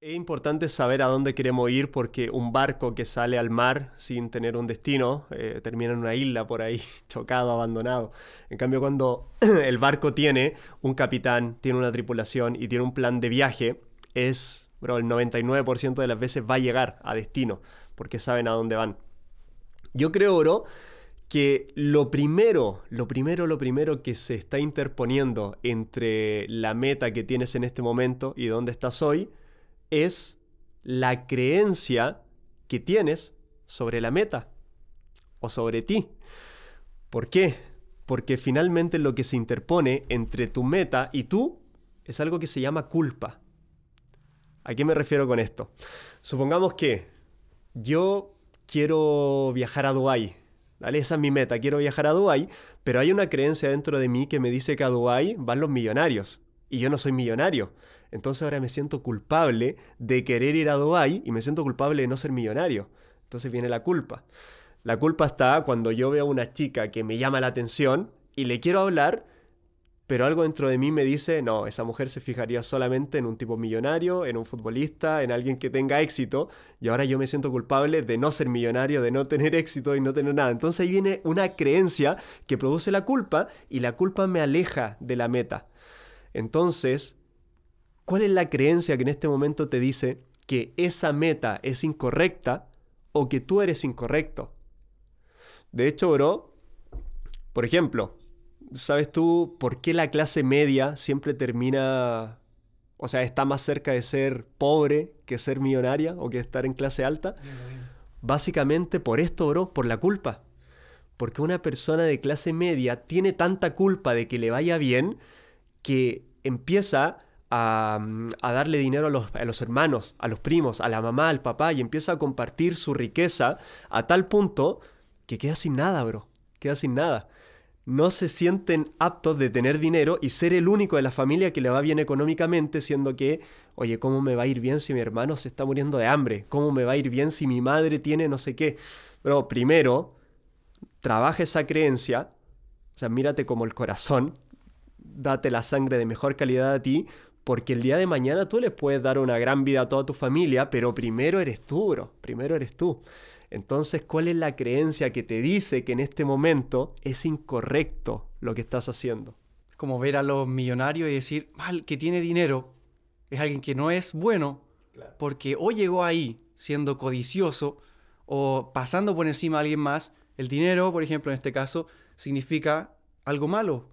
Es importante saber a dónde queremos ir porque un barco que sale al mar sin tener un destino eh, termina en una isla por ahí, chocado, abandonado. En cambio, cuando el barco tiene un capitán, tiene una tripulación y tiene un plan de viaje, es, bro, el 99% de las veces va a llegar a destino porque saben a dónde van. Yo creo, bro, que lo primero, lo primero, lo primero que se está interponiendo entre la meta que tienes en este momento y dónde estás hoy, es la creencia que tienes sobre la meta o sobre ti. ¿Por qué? Porque finalmente lo que se interpone entre tu meta y tú es algo que se llama culpa. ¿A qué me refiero con esto? Supongamos que yo quiero viajar a Dubái. ¿vale? Esa es mi meta, quiero viajar a Dubái, pero hay una creencia dentro de mí que me dice que a Dubái van los millonarios y yo no soy millonario. Entonces ahora me siento culpable de querer ir a Dubái y me siento culpable de no ser millonario. Entonces viene la culpa. La culpa está cuando yo veo a una chica que me llama la atención y le quiero hablar, pero algo dentro de mí me dice, no, esa mujer se fijaría solamente en un tipo millonario, en un futbolista, en alguien que tenga éxito, y ahora yo me siento culpable de no ser millonario, de no tener éxito y no tener nada. Entonces ahí viene una creencia que produce la culpa y la culpa me aleja de la meta. Entonces, ¿Cuál es la creencia que en este momento te dice que esa meta es incorrecta o que tú eres incorrecto? De hecho, bro, por ejemplo, ¿sabes tú por qué la clase media siempre termina, o sea, está más cerca de ser pobre que ser millonaria o que estar en clase alta? Básicamente por esto, bro, por la culpa. Porque una persona de clase media tiene tanta culpa de que le vaya bien que empieza Mm, a, darle dinero a los, a los, hermanos, a los primos, a la mamá, al papá y empieza a compartir su riqueza a tal punto que queda sin nada, bro. Queda sin nada. No se sienten aptos de tener dinero y ser el único de la familia que le va bien económicamente, siendo que, oye, ¿cómo me va a ir bien si mi hermano se está muriendo de hambre? ¿Cómo me va a ir bien si mi madre tiene no sé qué? Bro, primero, trabaja esa creencia, o sea, mírate como el corazón, date la sangre de mejor calidad a ti, porque el día de mañana tú les puedes dar una gran vida a toda tu familia, pero primero eres tú, bro. Primero eres tú. Entonces, ¿cuál es la creencia que te dice que en este momento es incorrecto lo que estás haciendo? Como ver a los millonarios y decir, mal, que tiene dinero, es alguien que no es bueno, porque o llegó ahí siendo codicioso o pasando por encima a alguien más. El dinero, por ejemplo, en este caso, significa algo malo,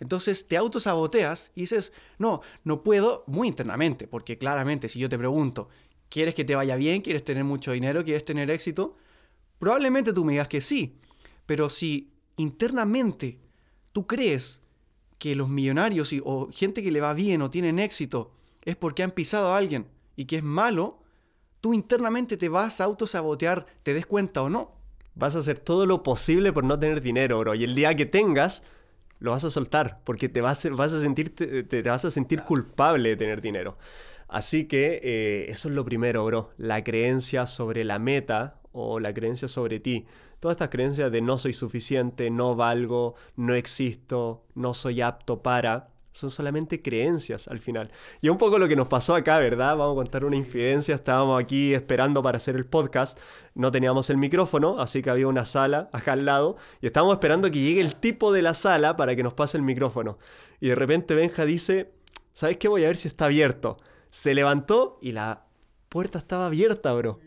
entonces te autosaboteas y dices, no, no puedo, muy internamente, porque claramente si yo te pregunto, ¿quieres que te vaya bien? ¿Quieres tener mucho dinero? ¿Quieres tener éxito? Probablemente tú me digas que sí, pero si internamente tú crees que los millonarios o gente que le va bien o tienen éxito es porque han pisado a alguien y que es malo, tú internamente te vas a autosabotear, te des cuenta o no. Vas a hacer todo lo posible por no tener dinero, bro. Y el día que tengas, lo vas a soltar porque te vas, vas a sentir, te, vas a sentir culpable de tener dinero. Así que eh, eso es lo primero, bro. La creencia sobre la meta o la creencia sobre ti. Todas estas creencias de no soy suficiente, no valgo, no existo, no soy apto para, son solamente creencias al final. Y un poco lo que nos pasó acá, ¿verdad? Vamos a contar una infidencia. Estábamos aquí esperando para hacer el podcast. No teníamos el micrófono, así que había una sala acá al lado. Y estábamos esperando que llegue el tipo de la sala para que nos pase el micrófono. Y de repente Benja dice, ¿sabes qué? Voy a ver si está abierto. Se levantó y la puerta estaba abierta, bro.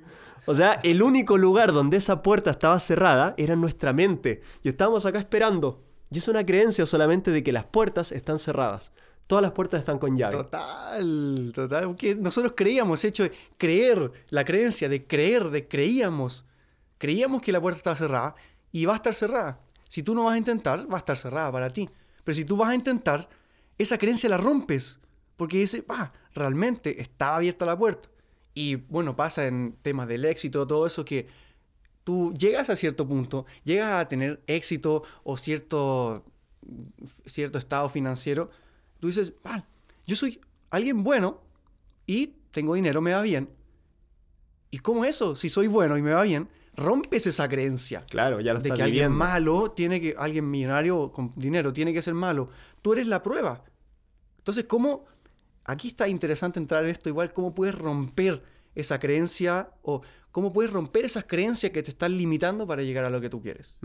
O sea, el único lugar donde esa puerta estaba cerrada era nuestra mente. Y estábamos acá esperando. Y es una creencia solamente de que las puertas están cerradas. Todas las puertas están con llave. Total, total. Porque nosotros creíamos, hecho de creer, la creencia de creer, de creíamos. Creíamos que la puerta estaba cerrada y va a estar cerrada. Si tú no vas a intentar, va a estar cerrada para ti. Pero si tú vas a intentar, esa creencia la rompes. Porque dice, ah, realmente estaba abierta la puerta. Y bueno, pasa en temas del éxito, todo eso que tú llegas a cierto punto, llegas a tener éxito o cierto, cierto estado financiero, tú dices, vale, yo soy alguien bueno y tengo dinero, me va bien. ¿Y cómo eso? Si soy bueno y me va bien, rompes esa creencia. Claro, ya lo De que alguien malo tiene que, alguien millonario con dinero tiene que ser malo. Tú eres la prueba. Entonces, ¿cómo aquí está interesante entrar en esto igual, cómo puedes romper esa creencia o cómo puedes romper esas creencias que te están limitando para llegar a lo que tú quieres.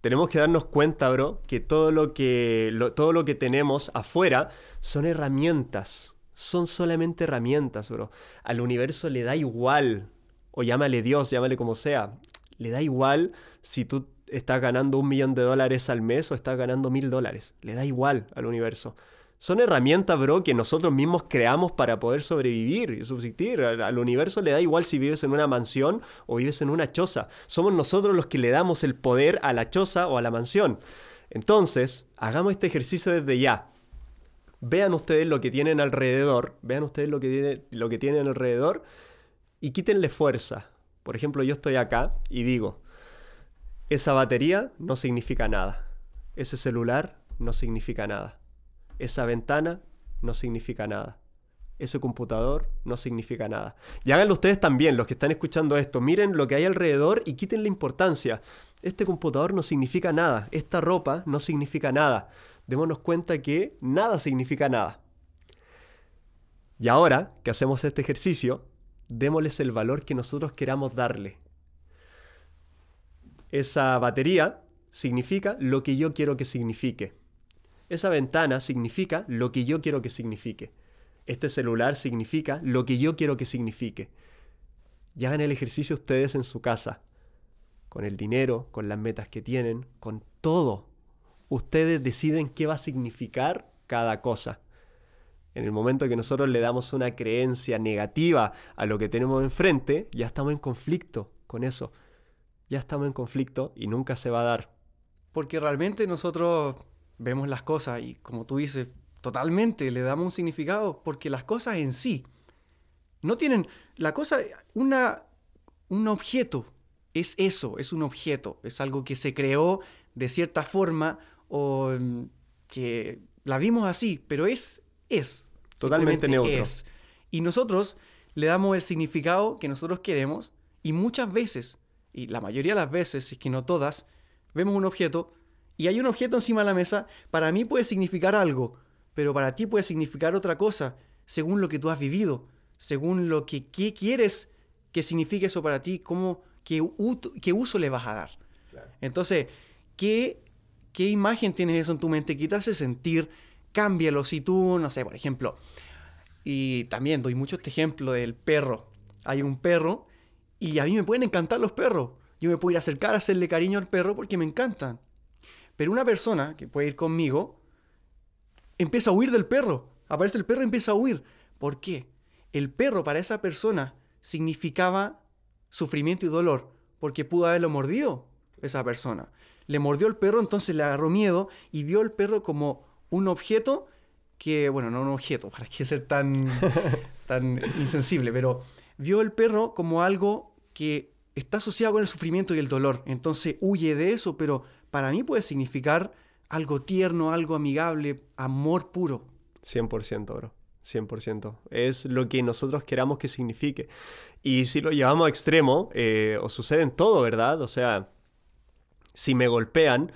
Tenemos que darnos cuenta, bro, que todo lo que, todo lo que tenemos afuera son herramientas. Son solamente herramientas, bro. Al universo le da igual, o llámale Dios, llámale como sea, le da igual si tú estás ganando un millón de dólares al mes o estás ganando mil dólares. Le da igual al universo. Son herramientas, bro, que nosotros mismos creamos para poder sobrevivir y subsistir. Al, universo le da igual si vives en una mansión o vives en una choza. Somos nosotros los que le damos el poder a la choza o a la mansión. Entonces, hagamos este ejercicio desde ya. Vean ustedes lo que tienen alrededor, vean ustedes lo que, lo que tienen alrededor y quítenle fuerza. Por ejemplo, yo estoy acá y digo, esa batería no significa nada. Ese celular no significa nada. Esa ventana no significa nada. Ese computador no significa nada. Y háganlo ustedes también, los que están escuchando esto. Miren lo que hay alrededor y quiten la importancia. Este computador no significa nada. Esta ropa no significa nada. Démonos cuenta que nada significa nada. Y ahora que hacemos este ejercicio, démosles el valor que nosotros queramos darle. Esa batería significa lo que yo quiero que signifique. Esa ventana significa lo que yo quiero que signifique. Este celular significa lo que yo quiero que signifique. Y hagan el ejercicio ustedes en su casa, con el dinero, con las metas que tienen, con todo. Ustedes deciden qué va a significar cada cosa. En el momento que nosotros le damos una creencia negativa a lo que tenemos enfrente, ya estamos en conflicto con eso. Ya estamos en conflicto y nunca se va a dar. Porque realmente nosotros vemos las cosas y como tú dices, totalmente le damos un significado porque las cosas en sí no tienen, la cosa, una, un objeto es eso, es un objeto, es algo que se creó de cierta forma o mm, que la vimos así, pero es, es. Totalmente neutro. Es. Y nosotros le damos el significado que nosotros queremos y muchas veces, y la mayoría de las veces, si es que no todas, vemos un objeto y hay un objeto encima de la mesa, para mí puede significar algo, pero para ti puede significar otra cosa, según lo que tú has vivido, según lo que quieres que signifique eso para ti, cómo, qué, qué uso le vas a dar. Entonces, ¿qué, ¿qué imagen tienes eso en tu mente? ¿Qué te hace sentir? Cámbialo. Si tú, no sé, por ejemplo, y también doy mucho este ejemplo del perro. Hay un perro y a mí me pueden encantar los perros. Yo me puedo ir a acercar a hacerle cariño al perro porque me encantan. Pero una persona que puede ir conmigo empieza a huir del perro. Aparece el perro y empieza a huir. ¿Por qué? El perro para esa persona significaba sufrimiento y dolor porque pudo haberlo mordido esa persona. Le mordió el perro, entonces le agarró miedo y vio el perro como un objeto que, bueno, no un objeto, para qué ser tan, tan insensible, pero vio el perro como algo que está asociado con el sufrimiento y el dolor. Entonces huye de eso, pero para mí puede significar algo tierno, algo amigable, amor puro. 100%, bro. 100%. Es lo que nosotros queramos que signifique. Y si lo llevamos a extremo, eh, o sucede en todo, ¿verdad? O sea, si me golpean,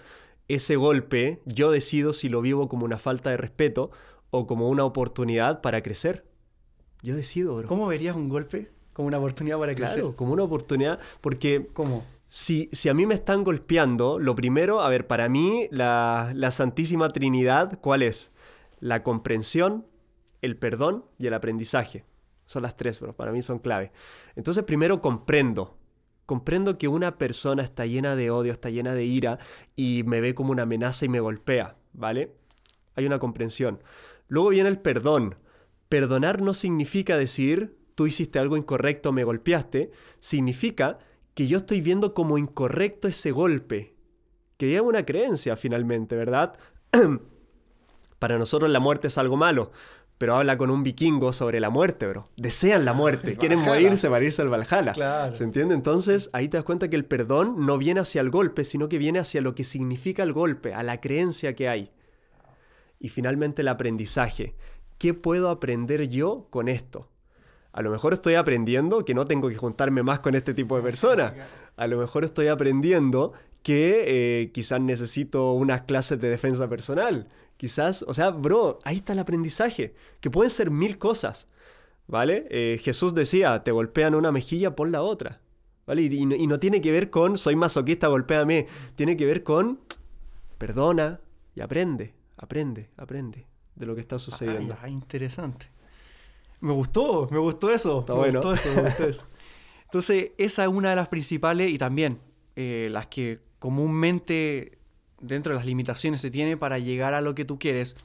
ese golpe yo decido si lo vivo como una falta de respeto o como una oportunidad para crecer. Yo decido, bro. ¿Cómo verías un golpe como una oportunidad para crecer? Claro, como una oportunidad, porque... ¿Cómo? Si, a mí me están golpeando, lo primero, a ver, para mí la, Santísima Trinidad, ¿cuál es? La comprensión, el perdón y el aprendizaje. Son las tres, bro. Para mí son clave. Entonces, primero comprendo. Comprendo que una persona está llena de odio, está llena de ira y me ve como una amenaza y me golpea, ¿vale? Hay una comprensión. Luego viene el perdón. Perdonar no significa decir, tú hiciste algo incorrecto, me golpeaste. Significa que yo estoy viendo como incorrecto ese golpe, que es una creencia finalmente, ¿verdad? Para nosotros la muerte es algo malo, pero habla con un vikingo sobre la muerte, bro. Desean la muerte, quieren morirse para irse al Valhalla. ¿Se entiende? Entonces ahí te das cuenta que el perdón no viene hacia el golpe, sino que viene hacia lo que significa el golpe, a la creencia que hay. Y finalmente el aprendizaje. ¿Qué puedo aprender yo con esto? A lo mejor estoy aprendiendo que no tengo que juntarme más con este tipo de personas. A lo mejor estoy aprendiendo que eh, quizás necesito unas clases de defensa personal. Quizás, o sea, bro, ahí está el aprendizaje, que pueden ser mil cosas, ¿vale? Eh, Jesús decía, te golpean una mejilla, pon la otra, ¿vale? Y, no, y, no, tiene que ver con, soy masoquista, golpéame, tiene que ver con, perdona y aprende, aprende, aprende de lo que está sucediendo. Ah, interesante. Me gustó, me gustó eso. Está me bueno. gustó eso, me gustó eso. Entonces, esa es una de las principales y también eh, las que comúnmente dentro de las limitaciones se tiene para llegar a lo que tú quieres.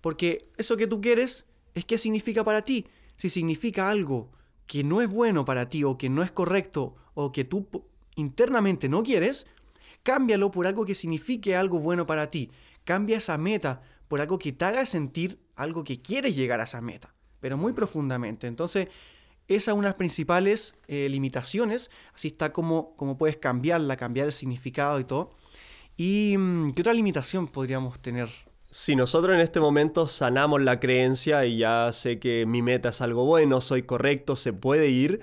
Porque eso que tú quieres es qué significa para ti. Si significa algo que no es bueno para ti o que no es correcto o que tú internamente no quieres, cámbialo por algo que signifique algo bueno para ti. Cambia esa meta por algo que te haga sentir algo que quieres llegar a esa meta, pero muy profundamente. Entonces, esa es las principales eh, limitaciones. Así está como, como puedes cambiarla, cambiar el significado y todo. ¿Y mm, qué otra limitación podríamos tener? Si nosotros en este momento sanamos la creencia y ya sé que mi meta es algo bueno, soy correcto, se puede ir,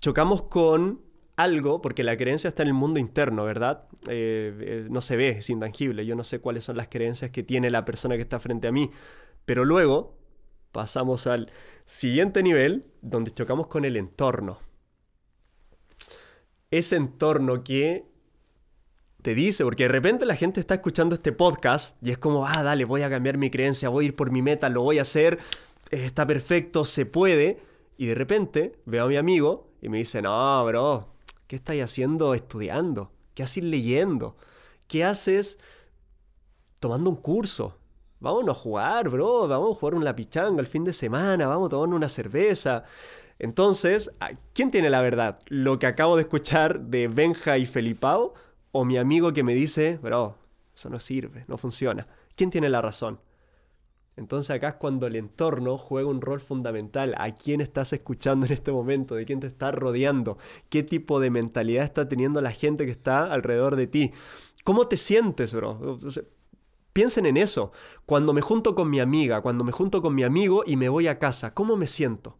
chocamos con algo, porque la creencia está en el mundo interno, ¿verdad? Eh, eh, no se ve, es intangible. Yo no sé cuáles son las creencias que tiene la persona que está frente a mí. Pero luego pasamos al siguiente nivel, donde chocamos con el entorno. Ese entorno que te dice, porque de repente la gente está escuchando este podcast y es como, ah, dale, voy a cambiar mi creencia, voy a ir por mi meta, lo voy a hacer, está perfecto, se puede. Y de repente veo a mi amigo y me dice, no, bro, ¿Qué estáis haciendo estudiando? ¿Qué haces leyendo? ¿Qué haces tomando un curso? Vámonos a jugar, bro. Vamos a jugar un lapichanga el fin de semana. Vamos a tomar una cerveza. Entonces, ¿quién tiene la verdad? ¿Lo que acabo de escuchar de Benja y Felipao? ¿O mi amigo que me dice, bro, eso no sirve, no funciona? ¿Quién tiene la razón? Entonces acá es cuando el entorno juega un rol fundamental. ¿A quién estás escuchando en este momento? ¿De quién te está rodeando? ¿Qué tipo de mentalidad está teniendo la gente que está alrededor de ti? ¿Cómo te sientes, bro? Piensen en eso. Cuando me junto con mi amiga, cuando me junto con mi amigo y me voy a casa, ¿cómo me siento?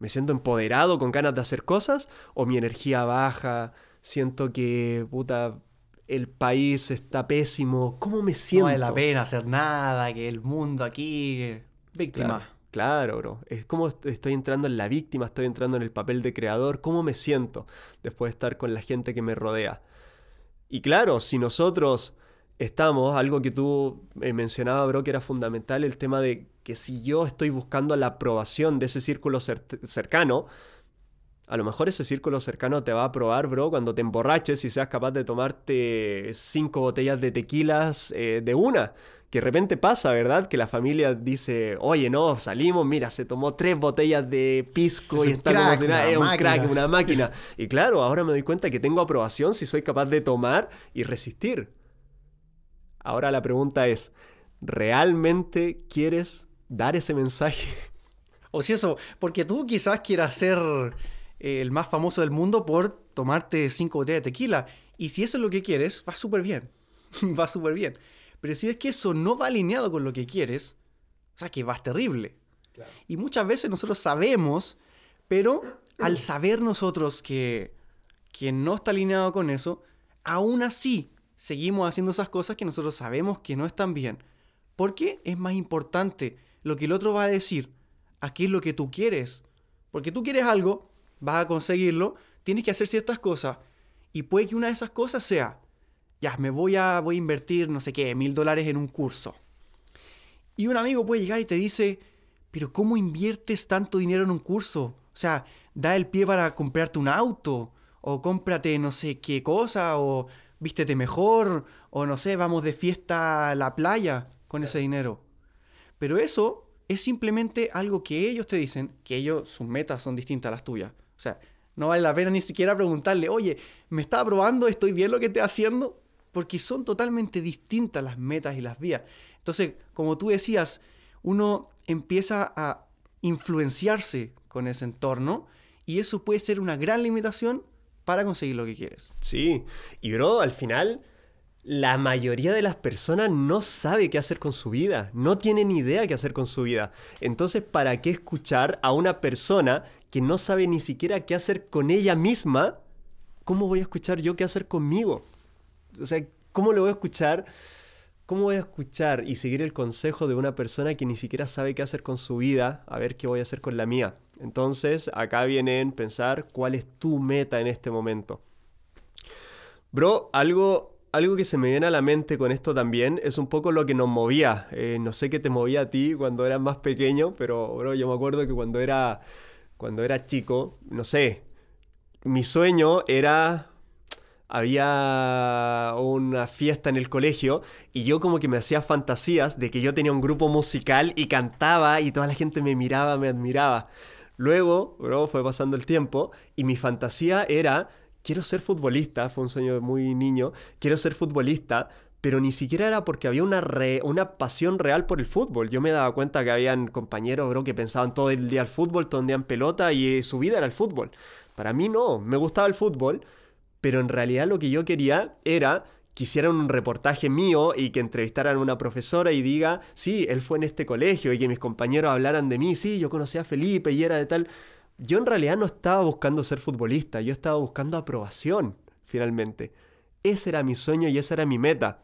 ¿Me siento empoderado, con ganas de hacer cosas? ¿O mi energía baja? Siento que, puta, el país está pésimo, ¿cómo me siento? No vale la pena hacer nada, que el mundo aquí, víctima. Claro, claro, bro. Es como estoy entrando en la víctima, estoy entrando en el papel de creador, ¿cómo me siento después de estar con la gente que me rodea? Y claro, si nosotros estamos, algo que tú eh, mencionabas, bro, que era fundamental, el tema de que si yo estoy buscando la aprobación de ese círculo cercano, a lo mejor ese círculo cercano te va a probar, bro, cuando te emborraches y seas capaz de tomarte cinco botellas de tequilas eh, de una. Que de repente pasa, ¿verdad? Que la familia dice, oye, no, salimos, mira, se tomó tres botellas de pisco y está como si nada, es un crack, una máquina. Y claro, ahora me doy cuenta que tengo aprobación si soy capaz de tomar y resistir. Ahora la pregunta es, ¿realmente quieres dar ese mensaje? O si eso, porque tú quizás quieras ser el más famoso del mundo por tomarte cinco botellas de tequila. Y si eso es lo que quieres, va súper bien. va súper bien. Pero si es que eso no va alineado con lo que quieres, o sea, que vas terrible. Y muchas veces nosotros sabemos, pero al saber nosotros que, que no está alineado con eso, aún así seguimos haciendo esas cosas que nosotros sabemos que no están bien. Porque es más importante lo que el otro va a decir a qué es lo que tú quieres. Porque tú quieres algo, vas a conseguirlo, tienes que hacer ciertas cosas. Y puede que una de esas cosas sea, ya, me voy a, voy a invertir, no sé qué, mil dólares en un curso. Y un amigo puede llegar y te dice, pero ¿cómo inviertes tanto dinero en un curso? O sea, da el pie para comprarte un auto, o cómprate no sé qué cosa, o vístete mejor, o no sé, vamos de fiesta a la playa con ese dinero. Pero eso es simplemente algo que ellos te dicen, que ellos, sus metas son distintas a las tuyas. O sea, no vale la pena ni siquiera preguntarle, oye, ¿me está probando? ¿Estoy bien lo que estoy haciendo? Porque son totalmente distintas las metas y las vías. Entonces, como tú decías, uno empieza a influenciarse con ese entorno y eso puede ser una gran limitación para conseguir lo que quieres. Sí, y bro, al final la mayoría de las personas no sabe qué hacer con su vida, no tiene ni idea qué hacer con su vida. Entonces, ¿para qué escuchar a una persona que no sabe ni siquiera qué hacer con ella misma? ¿Cómo voy a escuchar yo qué hacer conmigo? O sea, ¿cómo le voy a escuchar ¿cómo voy a escuchar y seguir el consejo de una persona que ni siquiera sabe qué hacer con su vida, a ver qué voy a hacer con la mía? Entonces, acá viene en pensar cuál es tu meta en este momento. Bro, algo, algo que se me viene a la mente con esto también es un poco lo que nos movía. Eh, no sé qué te movía a ti cuando eras más pequeño, pero bro, yo me acuerdo que cuando era, cuando era chico, no sé, mi sueño era había una fiesta en el colegio y yo como que me hacía fantasías de que yo tenía un grupo musical y cantaba y toda la gente me miraba, me admiraba. Luego, bro, fue pasando el tiempo y mi fantasía era quiero ser futbolista, fue un sueño muy niño, quiero ser futbolista, pero ni siquiera era porque había una, una pasión real por el fútbol. Yo me daba cuenta que habían compañeros, bro, que pensaban todo el día al fútbol, todo el día en pelota y su vida era el fútbol. Para mí no, me gustaba el fútbol, pero en realidad lo que yo quería era que hicieran un reportaje mío y que entrevistaran a una profesora y diga, sí, él fue en este colegio y que mis compañeros hablaran de mí, sí, yo conocí a Felipe y era de tal yo en realidad no estaba buscando ser futbolista, yo estaba buscando aprobación, finalmente. Ese era mi sueño y esa era mi meta.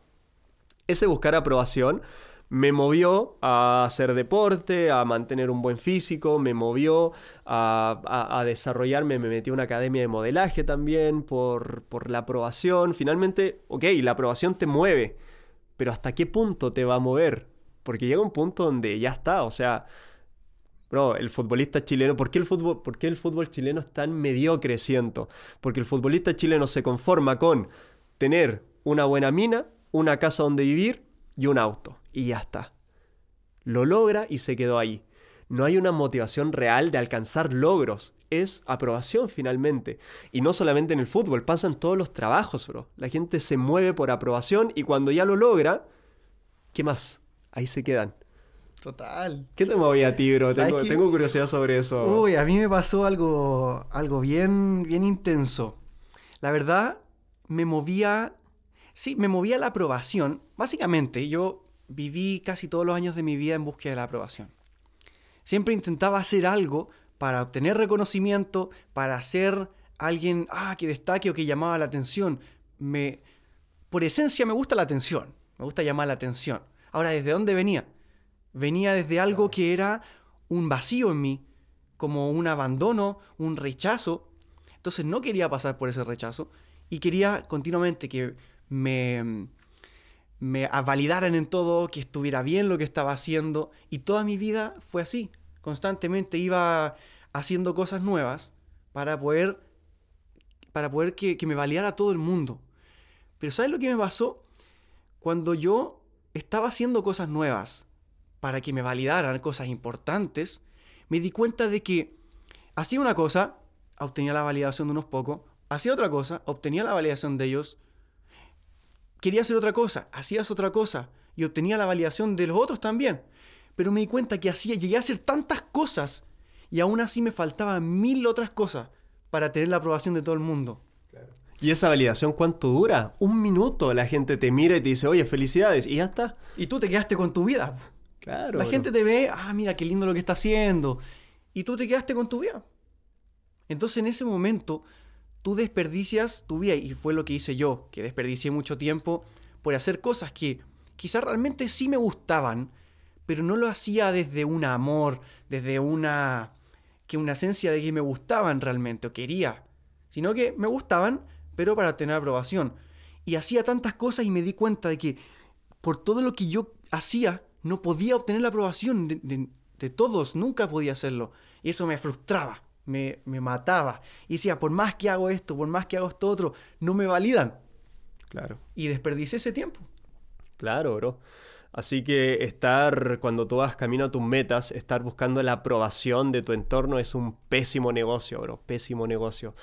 Ese buscar aprobación me movió a hacer deporte, a mantener un buen físico, me movió a, desarrollarme, me metí a una academia de modelaje también por, por la aprobación. Finalmente, ok, la aprobación te mueve, pero ¿hasta qué punto te va a mover? Porque llega un punto donde ya está, o sea, Bro, el futbolista chileno, ¿por qué el fútbol, por qué el fútbol chileno es tan mediocre, siento? Porque el futbolista chileno se conforma con tener una buena mina, una casa donde vivir y un auto. Y ya está. Lo logra y se quedó ahí. No hay una motivación real de alcanzar logros. Es aprobación finalmente. Y no solamente en el fútbol, pasan todos los trabajos, bro. La gente se mueve por aprobación y cuando ya lo logra, ¿qué más? Ahí se quedan. Total. ¿Qué te movía a ti, bro? Tengo, curiosidad sobre eso. Uy, a mí me pasó algo, algo bien, bien intenso. La verdad, me movía... Sí, me movía la aprobación. Básicamente, yo viví casi todos los años de mi vida en búsqueda de la aprobación. Siempre intentaba hacer algo para obtener reconocimiento, para ser alguien ah, que destaque o que llamaba la atención. Me, por esencia me gusta la atención, me gusta llamar la atención. Ahora, ¿desde dónde venía? Venía desde algo que era un vacío en mí, como un abandono, un rechazo. Entonces no quería pasar por ese rechazo y quería continuamente que me, me validaran en todo, que estuviera bien lo que estaba haciendo. Y toda mi vida fue así. Constantemente iba haciendo cosas nuevas para poder, para poder que, que me validara todo el mundo. Pero ¿sabes lo que me pasó? Cuando yo estaba haciendo cosas nuevas, para que me validaran cosas importantes, me di cuenta de que hacía una cosa, obtenía la validación de unos pocos, hacía otra cosa, obtenía la validación de ellos, quería hacer otra cosa, hacías otra cosa y obtenía la validación de los otros también. Pero me di cuenta que hacía, llegué a hacer tantas cosas y aún así me faltaban mil otras cosas para tener la aprobación de todo el mundo. ¿Y esa validación cuánto dura? Un minuto la gente te mira y te dice, oye, felicidades, y ya está. Y tú te quedaste con tu vida. Claro. La gente te ve, ah, mira qué lindo lo que está haciendo. Y tú te quedaste con tu vida. Entonces en ese momento tú desperdicias tu vida. Y fue lo que hice yo, que desperdicié mucho tiempo por hacer cosas que quizás realmente sí me gustaban, pero no lo hacía desde un amor, desde una que una esencia de que me gustaban realmente o quería, sino que me gustaban, pero para tener aprobación. Y hacía tantas cosas y me di cuenta de que por todo lo que yo hacía, no podía obtener la aprobación de, todos, nunca podía hacerlo. Y eso me frustraba, me, me, mataba. Y decía, por más que hago esto, por más que hago esto otro, no me validan. Claro. Y desperdicié ese tiempo. Claro, bro. Así que estar, cuando tú vas camino a tus metas, estar buscando la aprobación de tu entorno es un pésimo negocio, bro. Pésimo negocio.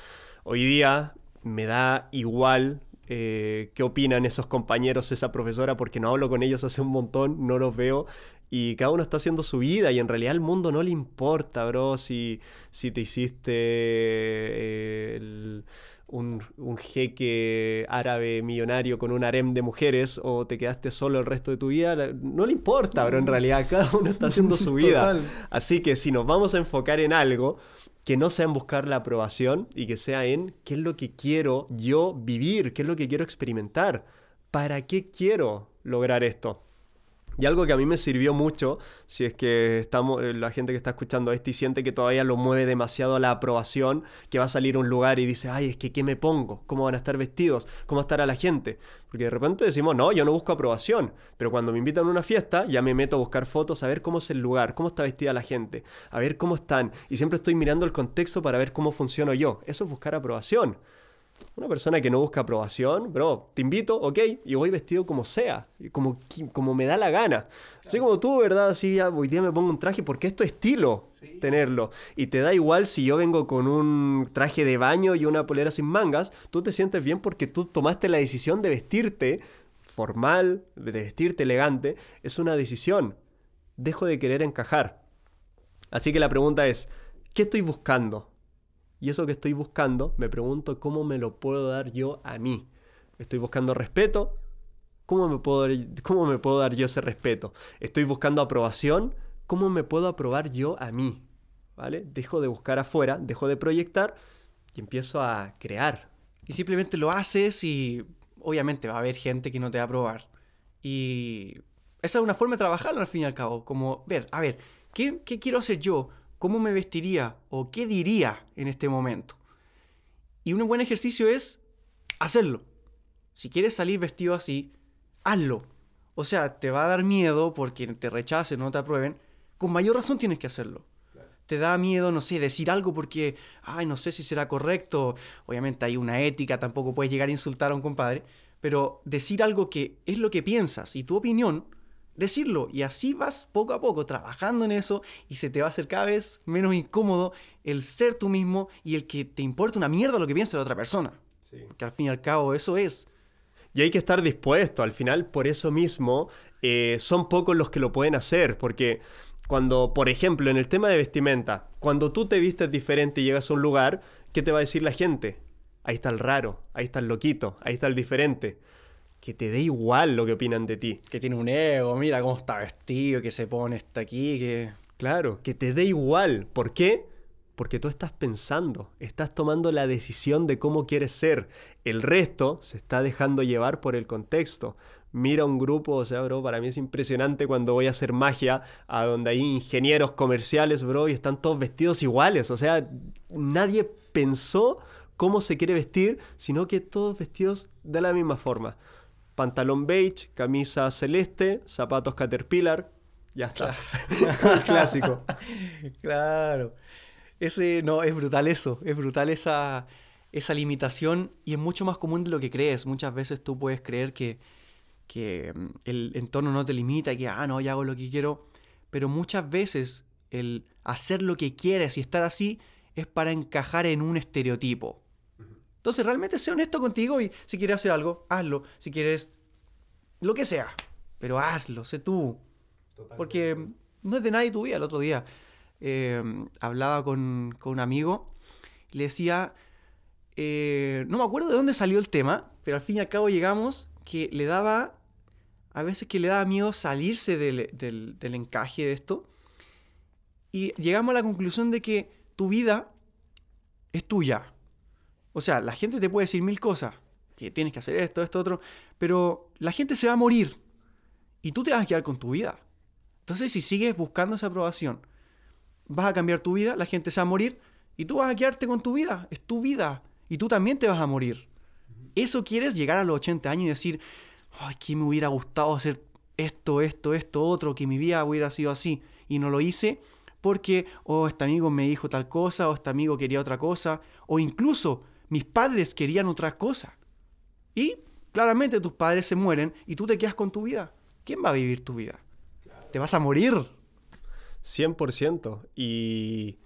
Hoy día me da igual eh, qué opinan esos compañeros, esa profesora, porque no hablo con ellos hace un montón, no los veo. Y cada uno está haciendo su vida y en realidad al mundo no le importa, bro, si, si te hiciste eh, un, un, jeque árabe millonario con un harem de mujeres o te quedaste solo el resto de tu vida. No le importa, bro, en realidad cada uno está haciendo su vida. Así que si nos vamos a enfocar en algo, que no sea en buscar la aprobación y que sea en qué es lo que quiero yo vivir, qué es lo que quiero experimentar, para qué quiero lograr esto. Y algo que a mí me sirvió mucho, si es que estamos, eh, la gente que está escuchando esto y siente que todavía lo mueve demasiado a la aprobación, que va a salir a un lugar y dice, ay, es que ¿qué me pongo? ¿Cómo van a estar vestidos? ¿Cómo va a estar a la gente? Porque de repente decimos, no, yo no busco aprobación, pero cuando me invitan a una fiesta, ya me meto a buscar fotos, a ver cómo es el lugar, cómo está vestida la gente, a ver cómo están. Y siempre estoy mirando el contexto para ver cómo funciono yo. Eso es buscar aprobación. Una persona que no busca aprobación, bro, te invito, ok, y voy vestido como sea, como, como me da la gana. Así como tú, ¿verdad? Así hoy día me pongo un traje porque es tu estilo tenerlo. Y te da igual si yo vengo con un traje de baño y una polera sin mangas, tú te sientes bien porque tú tomaste la decisión de vestirte formal, de vestirte elegante. Es una decisión. Dejo de querer encajar. Así que la pregunta es, ¿qué estoy buscando? Y eso que estoy buscando, me pregunto cómo me lo puedo dar yo a mí. Estoy buscando respeto. ¿Cómo me puedo, cómo me puedo dar yo ese respeto? Estoy buscando aprobación. ¿Cómo me puedo aprobar yo a mí? ¿Vale? Dejo de buscar afuera, dejo de proyectar y empiezo a crear. Y simplemente lo haces y obviamente va a haber gente que no te va a aprobar. Y esa es una forma de trabajarlo al fin y al cabo. Como ver, a ver, ¿qué, qué quiero hacer yo? Cómo me vestiría o qué diría en este momento. Y un buen ejercicio es hacerlo. Si quieres salir vestido así, hazlo. O sea, te va a dar miedo porque te rechacen, no te aprueben. Con mayor razón tienes que hacerlo. Te da miedo, no sé, decir algo porque, ay, no sé si será correcto. Obviamente hay una ética, tampoco puedes llegar a insultar a un compadre. Pero decir algo que es lo que piensas y tu opinión decirlo. Y así vas poco a poco trabajando en eso y se te va a hacer cada vez menos incómodo el ser tú mismo y el que te importa una mierda lo que piensa la otra persona. Sí. Porque al fin y al cabo eso es. Y hay que estar dispuesto. Al final, por eso mismo, eh, son pocos los que lo pueden hacer. Porque cuando, por ejemplo, en el tema de vestimenta, cuando tú te vistes diferente y llegas a un lugar, ¿qué te va a decir la gente? Ahí está el raro, ahí está el loquito, ahí está el diferente que te dé igual lo que opinan de ti. Que tiene un ego, mira cómo está vestido, que se pone hasta aquí, que... Claro, que te dé igual. ¿Por qué? Porque tú estás pensando, estás tomando la decisión de cómo quieres ser. El resto se está dejando llevar por el contexto. Mira un grupo, o sea, bro, para mí es impresionante cuando voy a hacer magia a donde hay ingenieros comerciales, bro, y están todos vestidos iguales. O sea, nadie pensó cómo se quiere vestir, sino que todos vestidos de la misma forma pantalón beige, camisa celeste, zapatos caterpillar, ya está. clásico. Claro. Ese, no, es brutal eso, es brutal esa, esa limitación y es mucho más común de lo que crees. Muchas veces tú puedes creer que, que mm, el entorno no te limita y que, ah, no, ya hago lo que quiero, pero muchas veces el hacer lo que quieres y estar así es para encajar en un estereotipo. Entonces, realmente sé honesto contigo y si quieres hacer algo, hazlo. Si quieres lo que sea, pero hazlo, sé tú. Porque no es de nadie tu vida. El otro día eh, hablaba con, un amigo y le decía, eh, no me acuerdo de dónde salió el tema, pero al fin y al cabo llegamos que le daba, a veces que le daba miedo salirse del, del encaje de esto. Y llegamos a la conclusión de que tu vida es tuya. O sea, la gente te puede decir mil cosas, que tienes que hacer esto, esto, otro, pero la gente se va a morir y tú te vas a quedar con tu vida. Entonces, si sigues buscando esa aprobación, vas a cambiar tu vida, la gente se va a morir y tú vas a quedarte con tu vida, es tu vida y tú también te vas a morir. Eso quieres llegar a los 80 años y decir, ay, que me hubiera gustado hacer esto, esto, esto, otro, que mi vida hubiera sido así y no lo hice porque, oh, este amigo me dijo tal cosa, o este amigo quería otra cosa, o incluso mis padres querían otra cosa. Y claramente tus padres se mueren y tú te quedas con tu vida. ¿Quién va a vivir tu vida? Te vas a morir. 100%. Y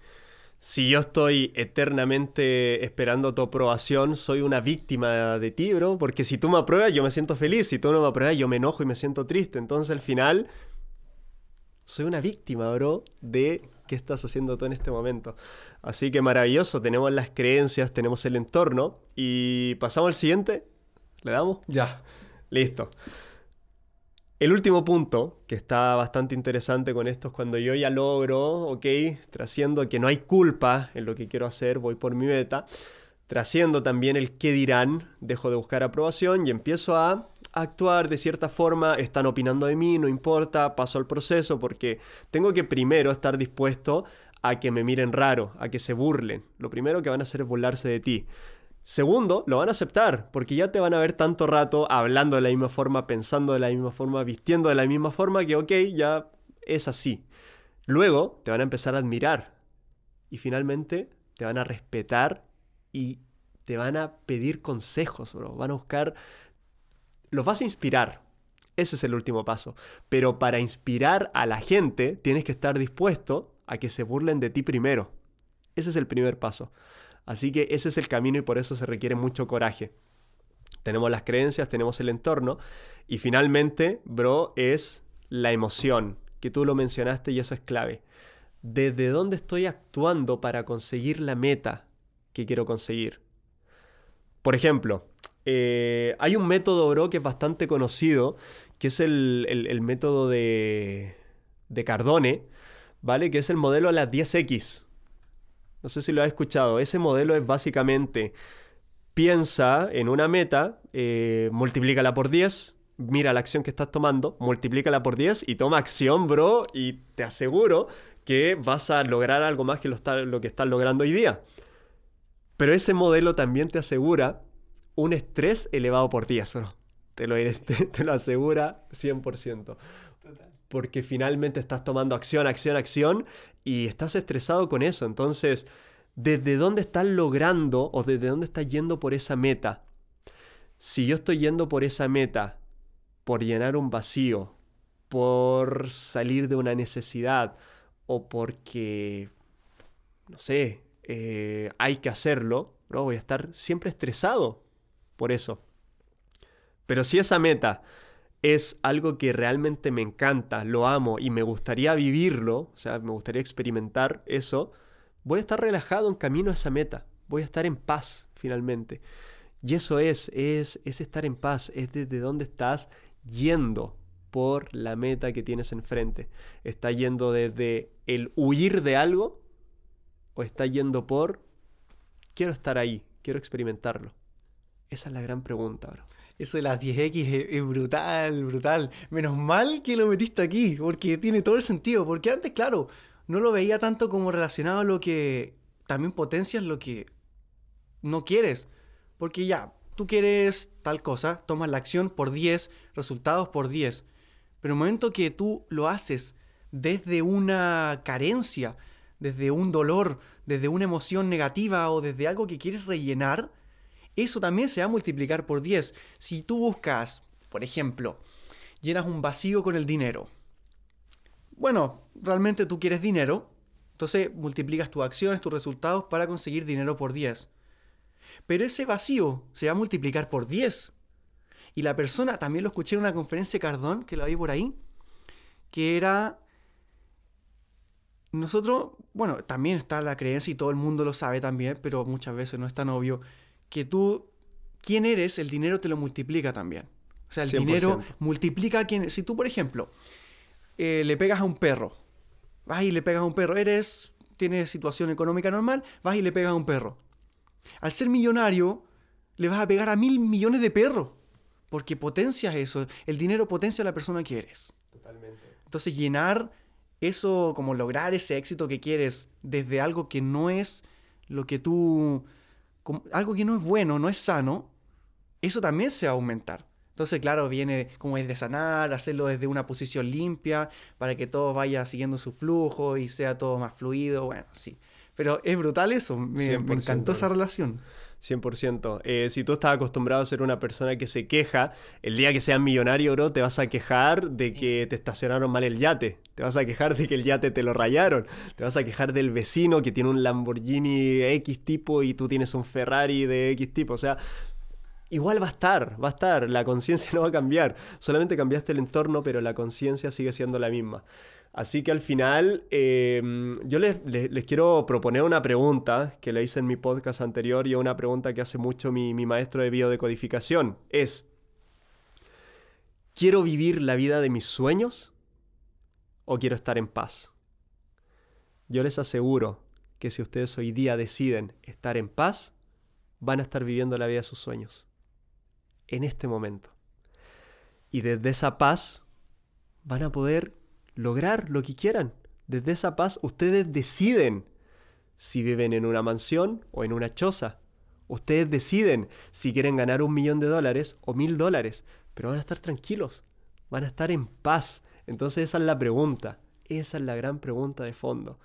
si yo estoy eternamente esperando tu aprobación, soy una víctima de ti, bro. Porque si tú me apruebas, yo me siento feliz. Si tú no me apruebas, yo me enojo y me siento triste. Entonces al final, soy una víctima, bro, de qué estás haciendo tú en este momento. Así que maravilloso, tenemos las creencias, tenemos el entorno y pasamos al siguiente. ¿Le damos? Ya. Listo. El último punto, que está bastante interesante con esto, es cuando yo ya logro, ok, trasciendo que no hay culpa en lo que quiero hacer, voy por mi meta, trasciendo también el qué dirán, dejo de buscar aprobación y empiezo a actuar de cierta forma, están opinando de mí, no importa, paso al proceso porque tengo que primero estar dispuesto a que me miren raro, a que se burlen. Lo primero que van a hacer es burlarse de ti. Segundo, lo van a aceptar, porque ya te van a ver tanto rato hablando de la misma forma, pensando de la misma forma, vistiendo de la misma forma, que ok, ya es así. Luego te van a empezar a admirar y finalmente te van a respetar y te van a pedir consejos, bro. Van a buscar... Los vas a inspirar. Ese es el último paso. Pero para inspirar a la gente tienes que estar dispuesto a que se burlen de ti primero. Ese es el primer paso. Así que ese es el camino y por eso se requiere mucho coraje. Tenemos las creencias, tenemos el entorno y finalmente, bro, es la emoción, que tú lo mencionaste y eso es clave. ¿Desde dónde estoy actuando para conseguir la meta que quiero conseguir? Por ejemplo, eh, hay un método, bro, que es bastante conocido, que es el, método de, de Cardone, ¿vale? Que es el modelo a las 10X. No sé si lo has escuchado. Ese modelo es básicamente piensa en una meta, eh, multiplícala por 10, mira la acción que estás tomando, multiplícala por 10 y toma acción, bro, y te aseguro que vas a lograr algo más que lo, lo que estás logrando hoy día. Pero ese modelo también te asegura un estrés elevado por 10, bro. Te lo, te, te lo asegura 100%. Porque finalmente estás tomando acción, acción, acción y estás estresado con eso. Entonces, ¿desde dónde estás logrando o desde dónde estás yendo por esa meta? Si yo estoy yendo por esa meta, por llenar un vacío, por salir de una necesidad o porque, no sé, eh, hay que hacerlo, ¿no? voy a estar siempre estresado por eso. Pero si esa meta es algo que realmente me encanta, lo amo y me gustaría vivirlo, o sea, me gustaría experimentar eso, voy a estar relajado en camino a esa meta, voy a estar en paz finalmente. Y eso es, es, es estar en paz, es desde dónde estás yendo por la meta que tienes enfrente. ¿Está yendo desde el huir de algo o está yendo por quiero estar ahí, quiero experimentarlo? Esa es la gran pregunta, bro. Eso de las 10X es, brutal, brutal. Menos mal que lo metiste aquí, porque tiene todo el sentido. Porque antes, claro, no lo veía tanto como relacionado a lo que también potencias lo que no quieres. Porque ya, tú quieres tal cosa, tomas la acción por 10, resultados por 10. Pero el momento que tú lo haces desde una carencia, desde un dolor, desde una emoción negativa o desde algo que quieres rellenar, eso también se va a multiplicar por 10. Si tú buscas, por ejemplo, llenas un vacío con el dinero. Bueno, realmente tú quieres dinero, entonces multiplicas tus acciones, tus resultados para conseguir dinero por 10. Pero ese vacío se va a multiplicar por 10. Y la persona, también lo escuché en una conferencia de Cardón, que la vi por ahí, que era... Nosotros, bueno, también está la creencia y todo el mundo lo sabe también, pero muchas veces no es tan obvio, que tú, quién eres, el dinero te lo multiplica también. O sea, el dinero multiplica a quien... Si tú, por ejemplo, eh, le pegas a un perro, vas y le pegas a un perro, eres, tienes situación económica normal, vas y le pegas a un perro. Al ser millonario, le vas a pegar a mil millones de perros. Porque potencias eso. El dinero potencia a la persona que eres. Totalmente. Entonces, llenar eso, como lograr ese éxito que quieres desde algo que no es lo que tú algo que no es bueno, no es sano, eso también se va a aumentar. Entonces, claro, viene como es de sanar, hacerlo desde una posición limpia, para que todo vaya siguiendo su flujo y sea todo más fluido. Bueno, sí. Pero es brutal eso, me, me encantó esa relación. 100%. Eh, si tú estás acostumbrado a ser una persona que se queja, el día que seas millonario, bro, te vas a quejar de que te estacionaron mal el yate. Te vas a quejar de que el yate te lo rayaron. Te vas a quejar del vecino que tiene un Lamborghini X tipo y tú tienes un Ferrari de X tipo. O sea, igual va a estar, va a estar. La conciencia no va a cambiar. Solamente cambiaste el entorno, pero la conciencia sigue siendo la misma. Así que al final em, yo les, quiero proponer una pregunta que le hice en mi podcast anterior y una pregunta que hace mucho mi, mi maestro de biodecodificación. Es, ¿quiero vivir la vida de mis sueños o quiero estar en paz? Yo les aseguro que si ustedes hoy día deciden estar en paz, van a estar viviendo la vida de sus sueños. En este momento. Y desde esa paz van a poder lograr lo que quieran. Desde esa paz ustedes deciden si viven en una mansión o en una choza. Ustedes deciden si quieren ganar un millón de dólares o mil dólares, pero van a estar tranquilos, van a estar en paz. Entonces esa es la pregunta, esa es la gran pregunta de fondo.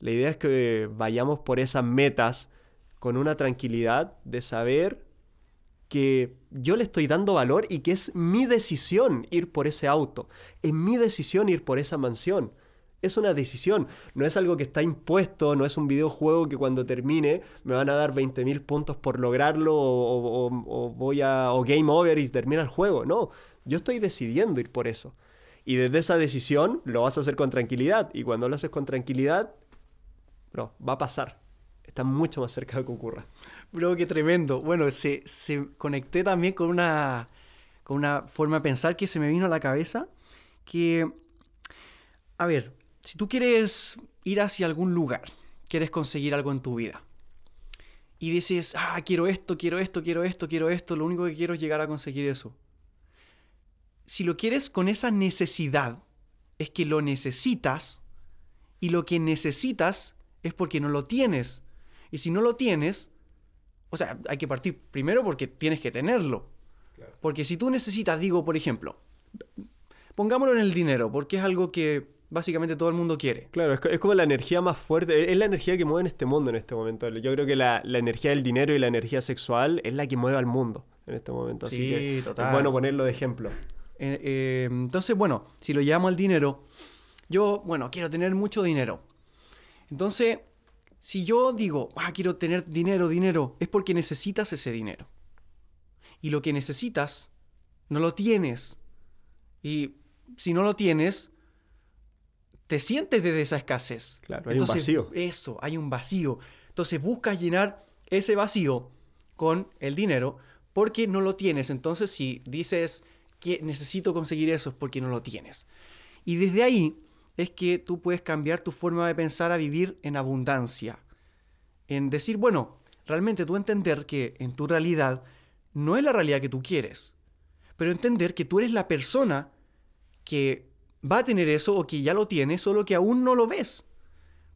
La idea es que vayamos por esas metas con una tranquilidad de saber que yo le estoy dando valor y que es mi decisión ir por ese auto, es mi decisión ir por esa mansión. Es una decisión, no es algo que está impuesto, no es un videojuego que cuando termine me van a dar 20.000 puntos por lograrlo o, voy a o game over y termina el juego. No, yo estoy decidiendo ir por eso. Y desde esa decisión lo vas a hacer con tranquilidad. Y cuando lo haces con tranquilidad, bro, va a pasar. Está mucho más cerca de que ocurra. Bro, qué tremendo. Bueno, se, conecté también con una, con una forma de pensar que se me vino a la cabeza. Que, a ver, si tú quieres ir hacia algún lugar, quieres conseguir algo en tu vida, y dices, ah, quiero esto, quiero esto, quiero esto, quiero esto, lo único que quiero es llegar a conseguir eso. Si lo quieres con esa necesidad, es que lo necesitas, y lo que necesitas es porque no lo tienes. Y si no lo tienes, o sea, hay que partir primero porque tienes que tenerlo. Porque si tú necesitas, digo, por ejemplo, pongámoslo en el dinero, porque es algo que básicamente todo el mundo quiere. Claro, es, como la energía más fuerte, es la energía que mueve en este mundo en este momento. Yo creo que la, energía del dinero y la energía sexual es la que mueve al mundo en este momento. Así que es bueno ponerlo de ejemplo. Eh, eh, entonces, bueno, si lo llamo al dinero, yo, bueno, quiero tener mucho dinero. Entonces, si yo digo, ah, quiero tener dinero, dinero, es porque necesitas ese dinero. Y lo que necesitas, no lo tienes. Y si no lo tienes, te sientes desde esa escasez. Claro, hay un vacío. Eso, hay un vacío. Entonces buscas llenar ese vacío con el dinero porque no lo tienes. Entonces si dices que necesito conseguir eso es porque no lo tienes. Y desde ahí es que tú puedes cambiar tu forma de pensar a vivir en abundancia. En decir, bueno, realmente tú entender que en tu realidad no es la realidad que tú quieres, pero entender que tú eres la persona que va a tener eso o que ya lo tiene, solo que aún no lo ves.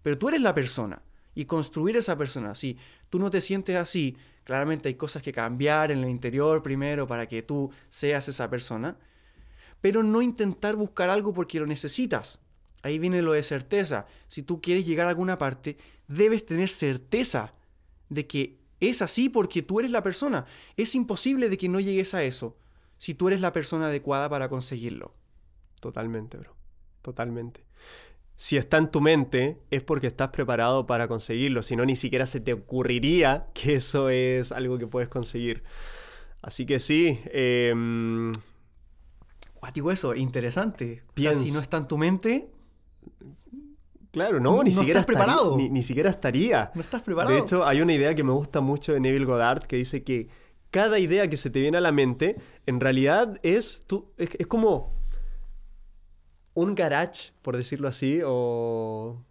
Pero tú eres la persona y construir esa persona. Si tú no te sientes así, claramente hay cosas que cambiar en el interior primero para que tú seas esa persona, pero no intentar buscar algo porque lo necesitas. Ahí viene lo de certeza. Si tú quieres llegar a alguna parte, debes tener certeza de que es así porque tú eres la persona. Es imposible de que no llegues a eso si tú eres la persona adecuada para conseguirlo. Totalmente, bro. Totalmente. Si está en tu mente, es porque estás preparado para conseguirlo. Si no, ni siquiera se te ocurriría que eso es algo que puedes conseguir. Así que sí. Eh, eso, interesante. si no está en tu mente, Claro, no, ni siquiera estás preparado. Ni, siquiera estaría. No estás preparado. De hecho, hay una idea que me gusta mucho de Neville Goddard que dice que cada idea que se te viene a la mente, en realidad es, tú, es, como un garage, por decirlo así, o...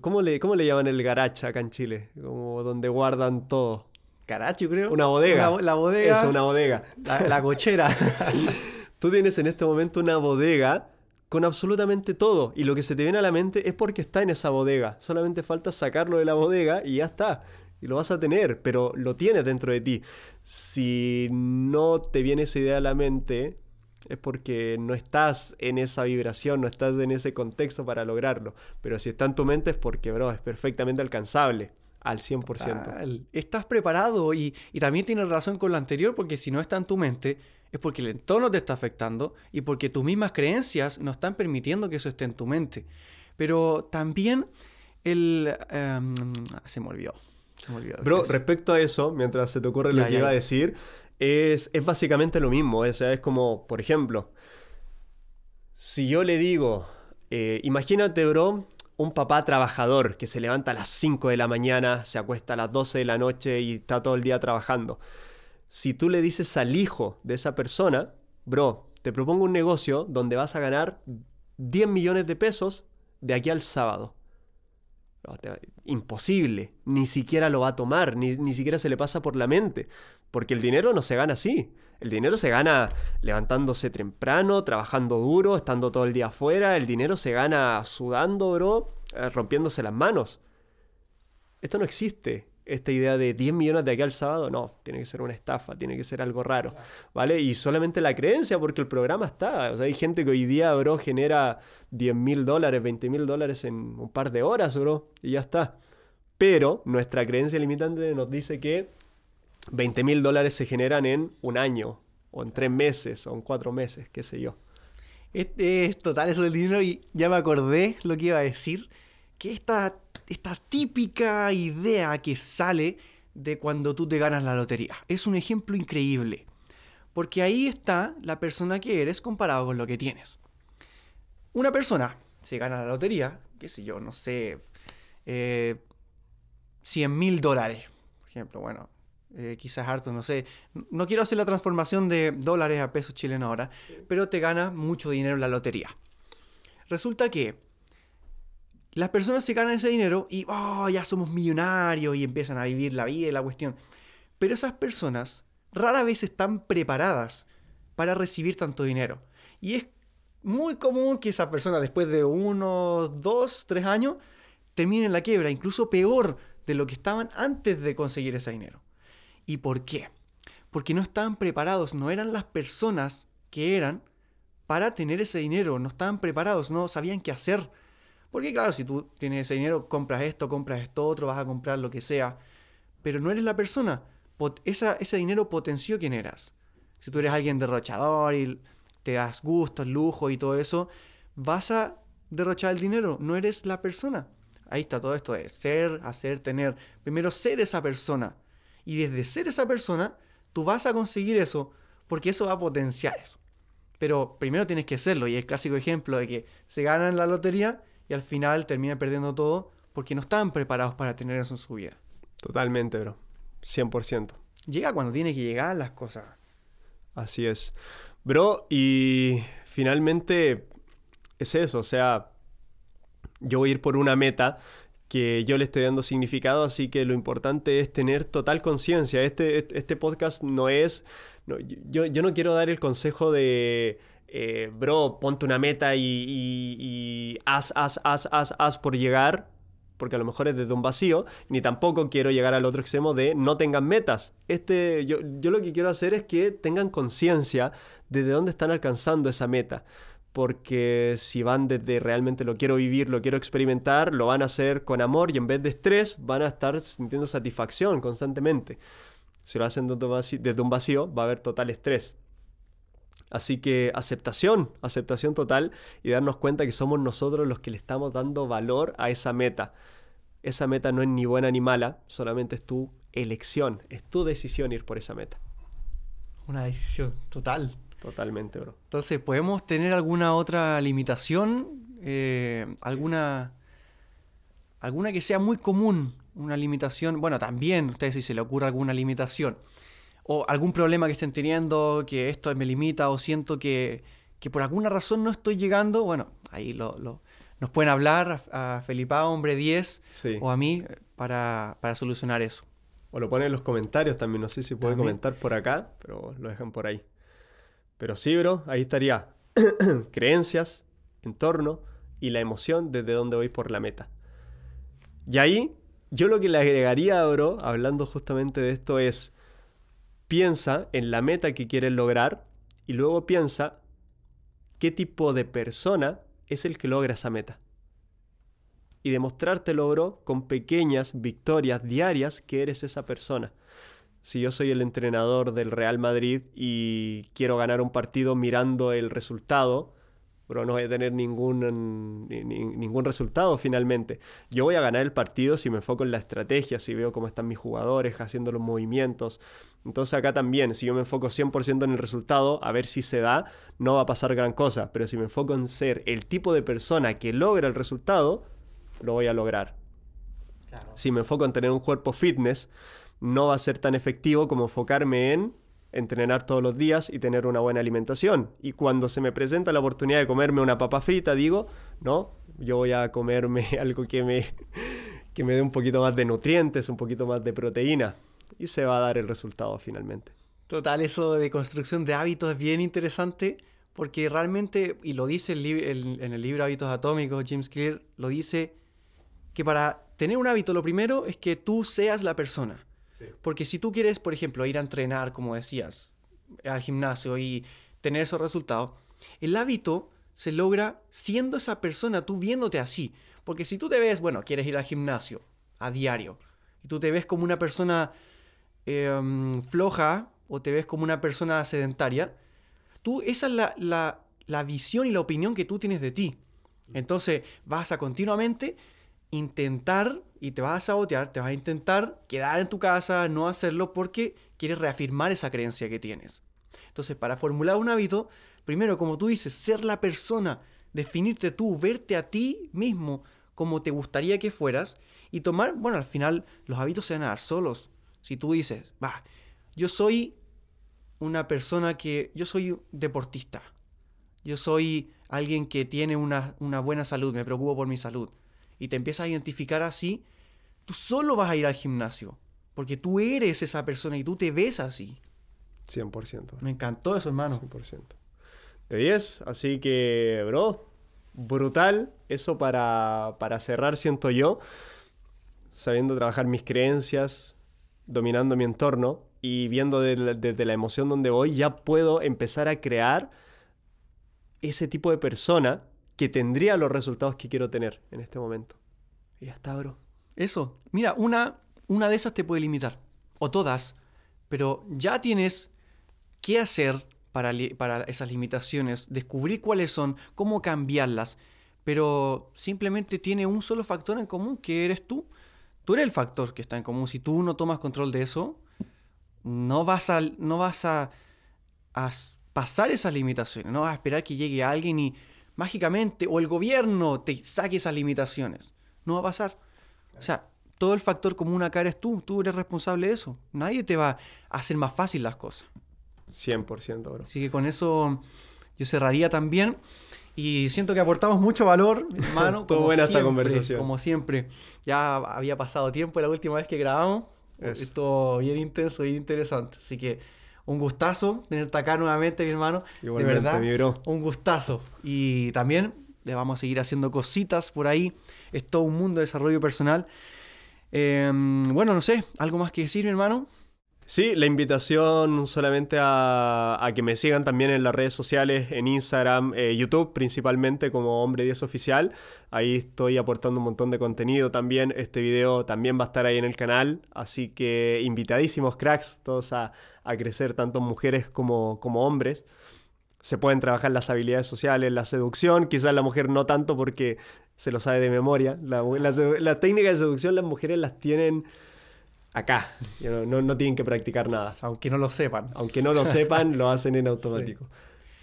¿cómo, le, ¿Cómo le llaman el garage acá en Chile? Como donde guardan todo. Garage, yo creo. Una bodega. la bodega. Eso, una bodega. La, la cochera. Tú tienes en este momento una bodega con absolutamente todo. Y lo que se te viene a la mente es porque está en esa bodega. Solamente falta sacarlo de la bodega y ya está. Y lo vas a tener, pero lo tienes dentro de ti. Si no te viene esa idea a la mente, es porque no estás en esa vibración, no estás en ese contexto para lograrlo. Pero si está en tu mente es porque, bro, es perfectamente alcanzable. Al 100%. Estás preparado y, y también tienes razón con lo anterior porque si no está en tu mente, es porque el entorno te está afectando y porque tus mismas creencias no están permitiendo que eso esté en tu mente. Pero también el... Em, se me olvidó. Se me olvidó Bro, respecto a eso, mientras se te ocurre lo que iba a decir, es, es básicamente lo mismo. O sea, es como, por ejemplo, si yo le digo, eh, imagínate, bro, un papá trabajador que se levanta a las 5 de la mañana, se acuesta a las 12 de la noche y está todo el día trabajando si tú le dices al hijo de esa persona, bro, te propongo un negocio donde vas a ganar 10 millones de pesos de aquí al sábado. Imposible. Ni siquiera lo va a tomar, ni, ni siquiera se le pasa por la mente. Porque el dinero no se gana así. El dinero se gana levantándose temprano, trabajando duro, estando todo el día afuera. El dinero se gana sudando, bro, eh, rompiéndose las manos. Esto no existe. Esta idea de 10 millones de aquí al sábado, no, tiene que ser una estafa, tiene que ser algo raro, ¿vale? Y solamente la creencia, porque el programa está. O sea, hay gente que hoy día, bro, genera 10 mil dólares, 20 mil dólares en un par de horas, bro, y ya está. Pero nuestra creencia limitante nos dice que 20 mil dólares se generan en un año, o en tres meses, o en cuatro meses, qué sé yo. Este es total eso del dinero y ya me acordé lo que iba a decir, que esta, esta típica idea que sale de cuando tú te ganas la lotería. Es un ejemplo increíble, porque ahí está la persona que eres comparado con lo que tienes. Una persona se gana la lotería, qué sé yo, no sé, eh, 100 mil dólares, por ejemplo, bueno, eh, quizás harto, no sé. No quiero hacer la transformación de dólares a pesos chilenos ahora, pero te gana mucho dinero en la lotería. Resulta que las personas se ganan ese dinero y oh, ya somos millonarios y empiezan a vivir la vida y la cuestión. Pero esas personas rara vez están preparadas para recibir tanto dinero. Y es muy común que esa persona después de unos dos, tres años termine en la quiebra, incluso peor de lo que estaban antes de conseguir ese dinero. ¿Y por qué? Porque no estaban preparados, no eran las personas que eran para tener ese dinero, no estaban preparados, no sabían qué hacer. Porque claro, si tú tienes ese dinero, compras esto, compras esto otro, vas a comprar lo que sea, pero no eres la persona. ese dinero potenció quién eras. Si tú eres alguien derrochador y te das gustos, lujo y todo eso, vas a derrochar el dinero, no eres la persona. Ahí está todo esto de ser, hacer, tener. Primero ser esa persona. Y desde ser esa persona, tú vas a conseguir eso, porque eso va a potenciar eso. Pero primero tienes que serlo, y el clásico ejemplo de que se ganan la lotería y al final terminan perdiendo todo porque no están preparados para tener eso en su vida. Totalmente, bro. 100%. Llega cuando tiene que llegar las cosas. Así es. Bro, y finalmente es eso, o sea, yo voy a ir por una meta que yo le estoy dando significado, así que lo importante es tener total conciencia. Este, este, este podcast no es, yo, yo, no quiero dar el consejo de, eh, bro, ponte una meta y, y, haz, haz, haz, haz, haz por llegar, porque a lo mejor es desde un vacío, ni tampoco quiero llegar al otro extremo de no tengan metas. Este, yo, yo lo que quiero hacer es que tengan conciencia de dónde están alcanzando esa meta porque si van desde realmente lo quiero vivir, lo quiero experimentar, lo van a hacer con amor y en vez de estrés van a estar sintiendo satisfacción constantemente. Si lo hacen desde un vacío, va a haber total estrés. Así que aceptación, aceptación total y darnos cuenta que somos nosotros los que le estamos dando valor a esa meta. Esa meta no es ni buena ni mala, solamente es tu elección, es tu decisión ir por esa meta. Una decisión total. Totalmente, bro. Entonces, ¿podemos tener alguna otra limitación? Eh, ¿Alguna alguna que sea muy común? Una limitación. Bueno, también, ustedes si se le ocurre alguna limitación. O algún problema que estén teniendo, que esto me limita, o siento que, que por alguna razón no estoy llegando. Bueno, ahí lo, nos pueden hablar a, Felipa, hombre 10, o a mí, para, para, solucionar eso. O lo ponen en los comentarios también. No sé si puede comentar por acá, pero lo dejan por ahí. Pero sí, bro, ahí estaría creencias, entorno y la emoción desde donde voy por la meta. Y ahí, yo lo que le agregaría, bro, hablando justamente de esto es, piensa en la meta que quieres lograr y luego piensa qué tipo de persona es el que logra esa meta. Y demostrártelo, bro, con pequeñas victorias diarias que eres esa persona si yo soy el entrenador del Real Madrid y quiero ganar un partido mirando el resultado, pero no voy a tener ningún, ningún resultado finalmente. Yo voy a ganar el partido si me enfoco en la estrategia, si veo cómo están mis jugadores haciendo los movimientos. Entonces acá también, si yo me enfoco 100% en el resultado, a ver si se da, no va a pasar gran cosa. Pero si me enfoco en ser el tipo de persona que logra el resultado, lo voy a lograr. Si me enfoco en tener un cuerpo fitness, no va a ser tan efectivo como enfocarme en entrenar todos los días y tener una buena alimentación. Y cuando se me presenta la oportunidad de comerme una papa frita, digo, no, yo voy a comerme algo que me, que me dé un poquito más de nutrientes, un poquito más de proteína y se va a dar el resultado finalmente. Total, eso de construcción de hábitos es bien interesante porque realmente, y lo dice en el libro Hábitos Atómicos, James Clear lo dice, que para tener un hábito lo primero es que tú seas la persona. Porque si tú quieres, por ejemplo, ir a entrenar, como decías, al gimnasio y tener esos resultados, el hábito se logra siendo esa persona, tú viéndote así. Porque si tú te ves, bueno, quieres ir al gimnasio a diario, y tú te ves como una persona em, floja o te ves como una persona sedentaria, tú, esa es la, la, la visión y la opinión que tú tienes de ti. Entonces vas a continuamente intentar y te vas a sabotear, te vas a intentar quedar en tu casa, no hacerlo porque quieres reafirmar esa creencia que tienes. Entonces, para formular un hábito, primero, como tú dices, ser la persona, definirte tú, verte a ti mismo como te gustaría que fueras y tomar, bueno, al final los hábitos se van a dar solos. Si tú dices, va, yo soy una persona que, yo soy deportista, yo soy alguien que tiene una, una buena salud, me preocupo por mi salud y te empiezas a identificar así, tú solo vas a ir al gimnasio. Porque tú eres esa persona y tú te ves así. 100%. Me encantó eso, hermano. 100%. De 10, así que, bro, brutal. Eso para, para cerrar, siento yo, sabiendo trabajar mis creencias, dominando mi entorno y viendo desde la emoción donde voy, ya puedo empezar a crear ese tipo de persona que tendría los resultados que quiero tener en este momento. Y ya está, bro. Eso. Mira, una, una de esas te puede limitar. O todas. Pero ya tienes qué hacer para, para esas limitaciones. Descubrir cuáles son, cómo cambiarlas. Pero simplemente tiene un solo factor en común, que eres tú. Tú eres el factor que está en común. Si tú no tomas control de eso, no vas a, no vas a, a pasar esas limitaciones. No vas a esperar que llegue alguien y mágicamente o el gobierno te saque esas limitaciones. No va a pasar. O sea, todo el factor común acá eres tú, tú eres responsable de eso. Nadie te va a hacer más fácil las cosas. 100%, bro. Así que con eso yo cerraría también. Y siento que aportamos mucho valor, hermano. Todo buena esta conversación. Como siempre. Ya había pasado tiempo la última vez que grabamos. Esto bien intenso, bien interesante. Así que un gustazo tenerte acá nuevamente, mi hermano. de verdad, un gustazo. Y también le vamos a seguir haciendo cositas por ahí. Es todo un mundo de desarrollo personal. Em, bueno, no sé, ¿algo más que decir, mi hermano? Sí, la invitación solamente a, que me sigan también en las redes sociales, en Instagram, eh, YouTube principalmente como Hombre 10 Oficial. Ahí estoy aportando un montón de contenido también. Este video también va a estar ahí en el canal. Así que invitadísimos cracks todos a, crecer, tanto mujeres como, como hombres se pueden trabajar las habilidades sociales, la seducción, quizás la mujer no tanto porque se lo sabe de memoria. La, la técnica de seducción las mujeres las tienen acá. No, no, tienen que practicar nada. Aunque no lo sepan. Aunque no lo sepan, lo hacen en automático.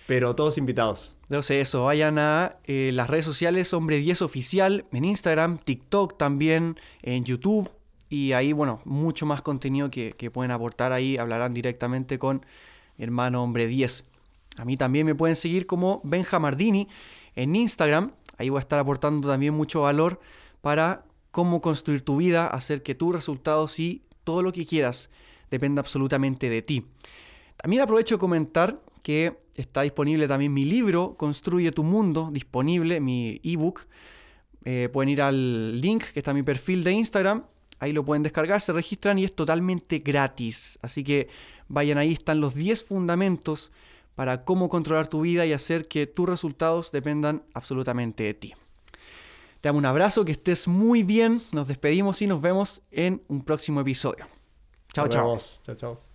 Pero todos invitados. No sé, eso. Vayan a eh, las redes sociales Hombre 10 Oficial, en Instagram, TikTok también, en YouTube. Y ahí, bueno, mucho más contenido que, que pueden aportar ahí. Hablarán directamente con mi hermano Hombre 10. A mí también me pueden seguir como Benjamardini en Instagram. Ahí voy a estar aportando también mucho valor para cómo construir tu vida, hacer que tus resultados y todo lo que quieras dependa absolutamente de ti. También aprovecho de comentar que está disponible también mi libro, Construye tu Mundo, disponible, mi ebook. Eh, pueden ir al link que está en mi perfil de Instagram, ahí lo pueden descargar, se registran y es totalmente gratis. Así que vayan ahí, están los 10 fundamentos para cómo controlar tu vida y hacer que tus resultados dependan absolutamente de ti. Te damos un abrazo, que estés muy bien. Nos despedimos y nos vemos en un próximo episodio. Chao, chao. Chao, chao.